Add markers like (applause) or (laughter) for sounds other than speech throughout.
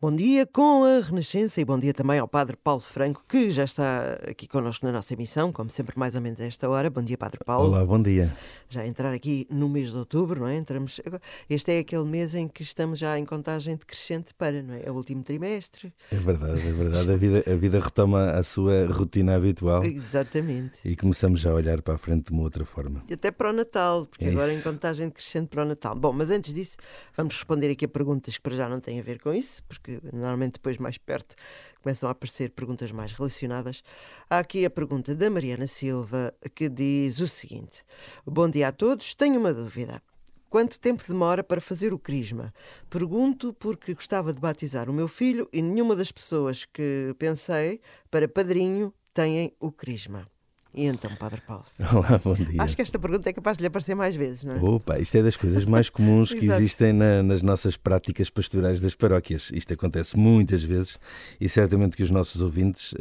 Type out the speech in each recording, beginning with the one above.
Bom dia com a Renascença e bom dia também ao Padre Paulo Franco, que já está aqui connosco na nossa emissão, como sempre, mais ou menos a esta hora. Bom dia, Padre Paulo. Olá, bom dia. Já entrar aqui no mês de outubro, não é? Entramos. Este é aquele mês em que estamos já em contagem decrescente para, não é? É o último trimestre. É verdade, é verdade. A vida, a vida retoma a sua rotina habitual. Exatamente. E começamos já a olhar para a frente de uma outra forma. E até para o Natal, porque é agora em contagem decrescente para o Natal. Bom, mas antes disso, vamos responder aqui a perguntas que para já não têm a ver com isso, porque normalmente depois mais perto começam a aparecer perguntas mais relacionadas. Há aqui a pergunta da Mariana Silva que diz o seguinte: Bom dia a todos, tenho uma dúvida. Quanto tempo demora para fazer o crisma? Pergunto porque gostava de batizar o meu filho e nenhuma das pessoas que pensei para padrinho têm o crisma. E então, Padre Paulo? (laughs) Olá, bom dia. Acho que esta pergunta é capaz de lhe aparecer mais vezes, não é? Opa, isto é das coisas mais (laughs) comuns que existem na, nas nossas práticas pastorais das paróquias. Isto acontece muitas vezes e certamente que os nossos ouvintes uh,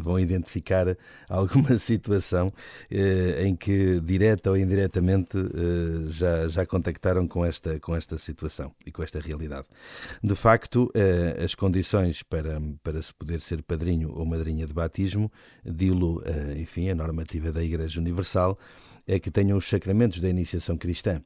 vão identificar (laughs) alguma situação uh, em que, direta ou indiretamente, uh, já, já contactaram com esta, com esta situação e com esta realidade. De facto, as condições para, para se poder ser padrinho ou madrinha de batismo, dilo, enfim, enfim, a normativa da Igreja Universal, é que tenham os sacramentos da iniciação cristã,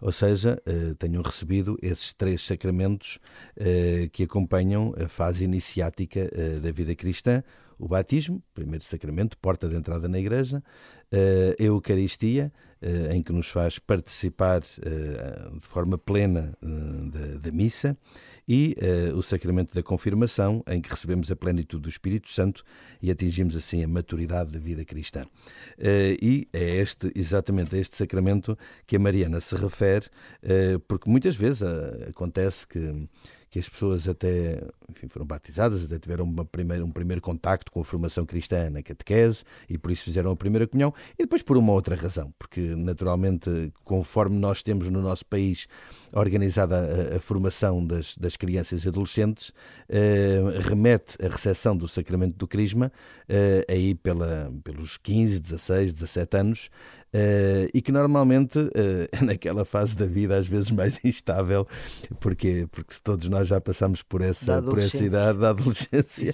ou seja, eh, tenham recebido esses três sacramentos eh, que acompanham a fase iniciática eh, da vida cristã: o batismo, primeiro sacramento, porta de entrada na Igreja, a Eucaristia, em que nos faz participar de forma plena da missa e o sacramento da confirmação, em que recebemos a plenitude do Espírito Santo e atingimos assim a maturidade da vida cristã. E é este, exatamente a este sacramento que a Mariana se refere, porque muitas vezes acontece que que as pessoas até enfim, foram batizadas, até tiveram primeira, um primeiro contacto com a formação cristã na catequese e por isso fizeram a primeira comunhão, e depois por uma outra razão, porque naturalmente, conforme nós temos no nosso país organizada a, a formação das, das crianças e adolescentes, eh, remete a recepção do sacramento do Crisma eh, aí pela, pelos 15, 16, 17 anos, Uh, e que normalmente uh, é (laughs) naquela fase da vida às vezes mais instável, porque, porque todos nós já passamos por essa, por essa idade da adolescência.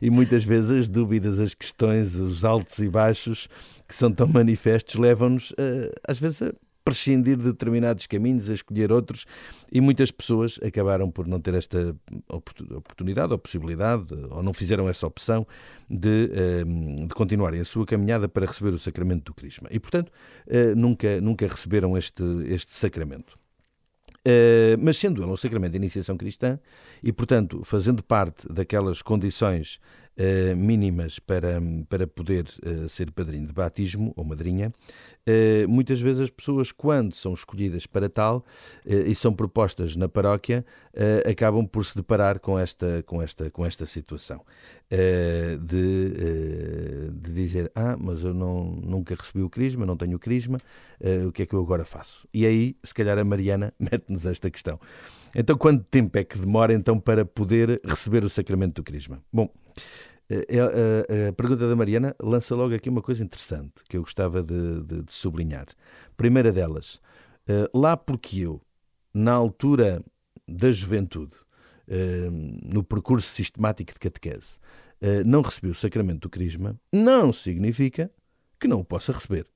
E muitas vezes as dúvidas, as questões, os altos e baixos que são tão manifestos levam-nos uh, às vezes a prescindir de determinados caminhos, a escolher outros, e muitas pessoas acabaram por não ter esta oportunidade ou possibilidade, ou não fizeram essa opção de, ehm, de continuarem a sua caminhada para receber o sacramento do Crisma. E, portanto, eh, nunca, nunca receberam este, este sacramento. Uh, mas sendo ele um sacramento de iniciação cristã e, portanto, fazendo parte daquelas condições uh, mínimas para, para poder uh, ser padrinho de batismo ou madrinha, Uh, muitas vezes as pessoas, quando são escolhidas para tal e são propostas na paróquia, acabam por se deparar com esta, com esta, com esta situação de, de dizer: Ah, mas eu não, nunca recebi o crisma, não tenho o crisma, o que é que eu agora faço? E aí, se calhar, a Mariana (laughs) mete-nos esta questão. Então, quanto tempo é que demora então para poder receber o sacramento do crisma? Bom. A, a, a, pergunta da Mariana lança logo aqui uma coisa interessante que eu gostava de, de, de sublinhar. Primeira delas, lá porque eu, na altura da juventude, no percurso sistemático de catequese, não recebi o sacramento do Crisma, não significa que não o possa receber.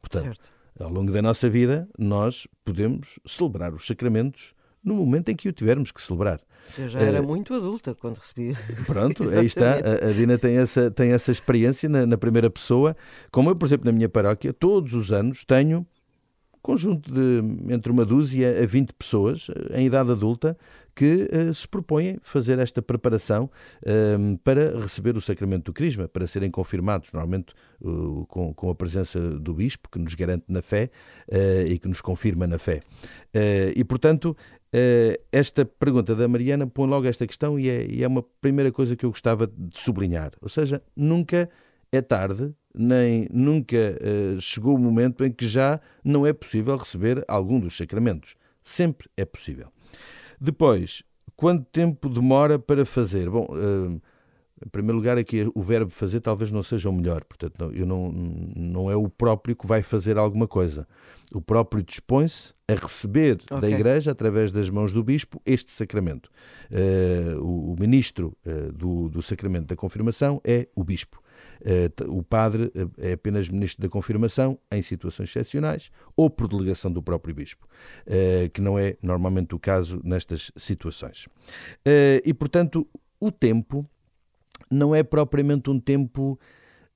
Portanto, certo. ao longo da nossa vida, nós podemos celebrar os sacramentos no momento em que o tivermos que celebrar. Eu já era uh, muito adulta quando recebi. (laughs) Pronto, aí está. A, a, Dina tem essa, tem essa experiência na, na, primeira pessoa. Como eu, por exemplo, na minha paróquia, todos os anos tenho um conjunto de entre uma dúzia a 20 pessoas eh, em idade adulta que uh, se propõem fazer esta preparação uh, para receber o sacramento do Crisma, para serem confirmados, normalmente uh, com, com a presença do Bispo, que nos garante na fé e que nos confirma na fé. e, portanto, Uh, esta pergunta da Mariana põe logo esta questão e é, e é, uma primeira coisa que eu gostava de sublinhar. Ou seja, nunca é tarde, nem nunca uh, chegou o momento em que já não é possível receber algum dos sacramentos. Sempre é possível. Depois, quanto tempo demora para fazer? Bom, uh, Em primeiro lugar, aqui o verbo fazer talvez não seja o melhor, portanto, não, eu não, não é o próprio que vai fazer alguma coisa. O próprio dispõe-se a receber okay. da Igreja, através das mãos do Bispo, este sacramento. Uh, o, o, ministro uh, do, do sacramento da confirmação é o Bispo. Uh, o padre é apenas ministro da confirmação em situações excepcionais ou por delegação do próprio bispo, que não é normalmente o caso nestas situações. E, portanto, o tempo não é propriamente um tempo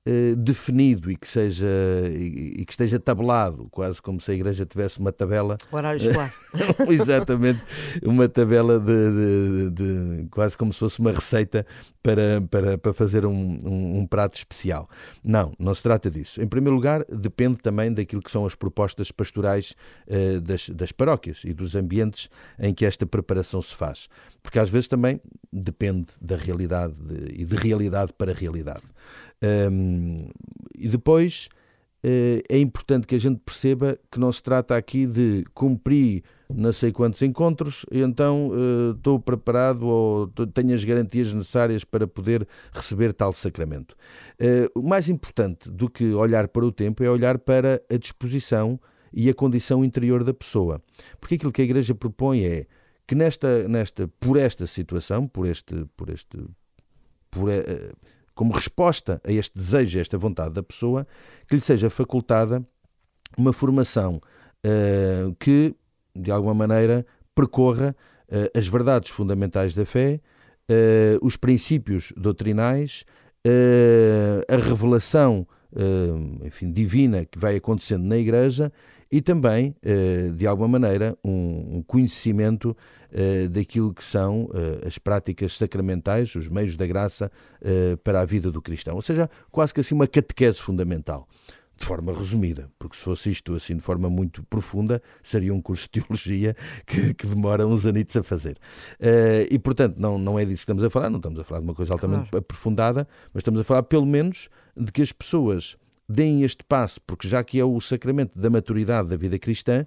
uh, definido e que seja e, e, que esteja tabelado, quase como se a igreja tivesse uma tabela. O horário escolar. (laughs) Exatamente, uma tabela de, de, de, de, quase como se fosse uma receita para, para, para fazer um, um, um, prato especial. Não, não se trata disso. Em primeiro lugar, depende também daquilo que são as propostas pastorais uh, das, das paróquias e dos ambientes em que esta preparação se faz. Porque às vezes também depende da realidade de, e de realidade para realidade. Um, e depois uh, é importante que a gente perceba que não se trata aqui de cumprir não sei quantos encontros, e então uh, estou preparado ou tenho as garantias necessárias para poder receber tal sacramento. Uh, o mais importante do que olhar para o tempo é olhar para a disposição e a condição interior da pessoa. Porque aquilo que a Igreja propõe é que nesta, nesta por esta situação, por este, por este, por, uh, como resposta a este desejo, a esta vontade da pessoa, que lhe seja facultada uma formação que de alguma maneira, percorra uh, as verdades fundamentais da fé, uh, os princípios doutrinais, uh, a revelação enfim, divina que vai acontecendo na Igreja e também, de alguma maneira, um, conhecimento daquilo que são as práticas sacramentais, os meios da graça para a vida do cristão. Ou seja, quase que assim uma catequese fundamental de forma resumida, porque se fosse isto assim de forma muito profunda, seria um curso de teologia que, que demora uns anitos a fazer. Uh, e, portanto, não, não é disso que estamos a falar, não estamos a falar de uma coisa altamente claro. aprofundada, mas estamos a falar, pelo menos, de que as pessoas deem este passo, porque já que é o sacramento da maturidade da vida cristã,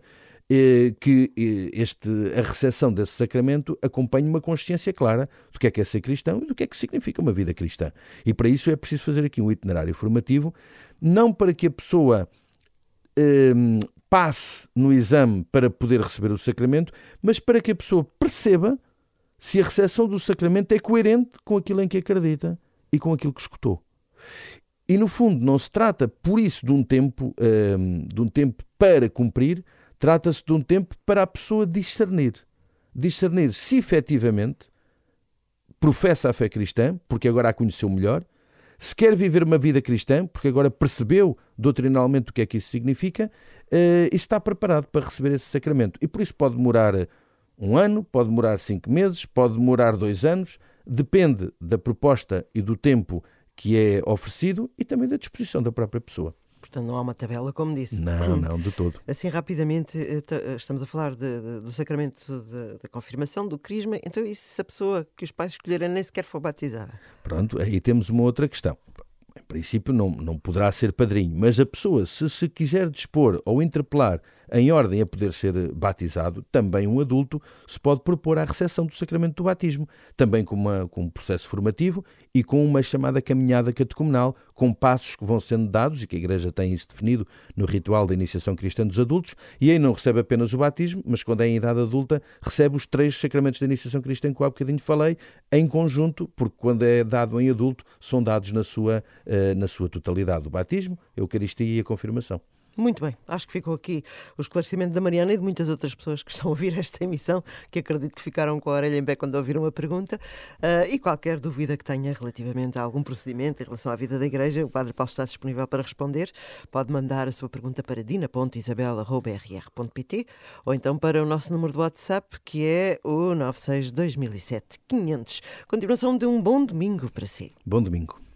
eh, que eh, este, a recepção desse sacramento acompanhe uma consciência clara do que é que é ser cristão e do que é que significa uma vida cristã. E para isso é preciso fazer aqui um itinerário formativo não para que a pessoa um, passe no exame para poder receber o sacramento, mas para que a pessoa perceba se a recepção do sacramento é coerente com aquilo em que acredita e com aquilo que escutou. E no fundo não se trata por isso de um tempo, um, de um tempo para cumprir, trata-se de um tempo para a pessoa discernir. Discernir se efetivamente professa a fé cristã, porque agora a conheceu melhor, se quer viver uma vida cristã, porque agora percebeu doutrinalmente o que é que isso significa, uh, e está preparado para receber esse sacramento. E por isso pode demorar um ano, pode demorar cinco meses, pode demorar dois anos, depende da proposta e do tempo que é oferecido e também da disposição da própria pessoa. Portanto, não há uma tabela, como disse. Não, (clears throat) não, de todo. Assim, rapidamente, eh, eh, estamos a falar de, de, do sacramento da confirmação, do crisma. Então, e se a pessoa que os pais escolherem nem sequer for batizada? Pronto, aí temos uma outra questão. Em princípio, não, não poderá ser padrinho, mas a pessoa, se se quiser dispor ou interpelar em ordem a poder ser batizado, também um adulto se pode propor à recepção do sacramento do batismo, também com, uma, com um processo formativo e com uma chamada caminhada catecumenal, com passos que vão sendo dados, e que a Igreja tem isso definido no ritual da iniciação cristã dos adultos, e aí não recebe apenas o batismo, mas quando é em idade adulta, recebe os três sacramentos da iniciação cristã que há bocadinho falei, em conjunto, porque quando é dado em adulto, são dados na sua, eh, na sua totalidade, o batismo, a Eucaristia e a confirmação. Muito bem, acho que ficou aqui o esclarecimento da Mariana e de muitas outras pessoas que estão a ouvir esta emissão, que acredito que ficaram com a orelha em pé quando ouviram a pergunta. Uh, e qualquer dúvida que tenha relativamente a algum procedimento em relação à vida da Igreja, o Padre Paulo está disponível para responder. Pode mandar a sua pergunta para dina.isabela.rr.pt ou então para o nosso número de WhatsApp, que é o 96 2007 500. Continuação de um bom domingo para si. Bom domingo.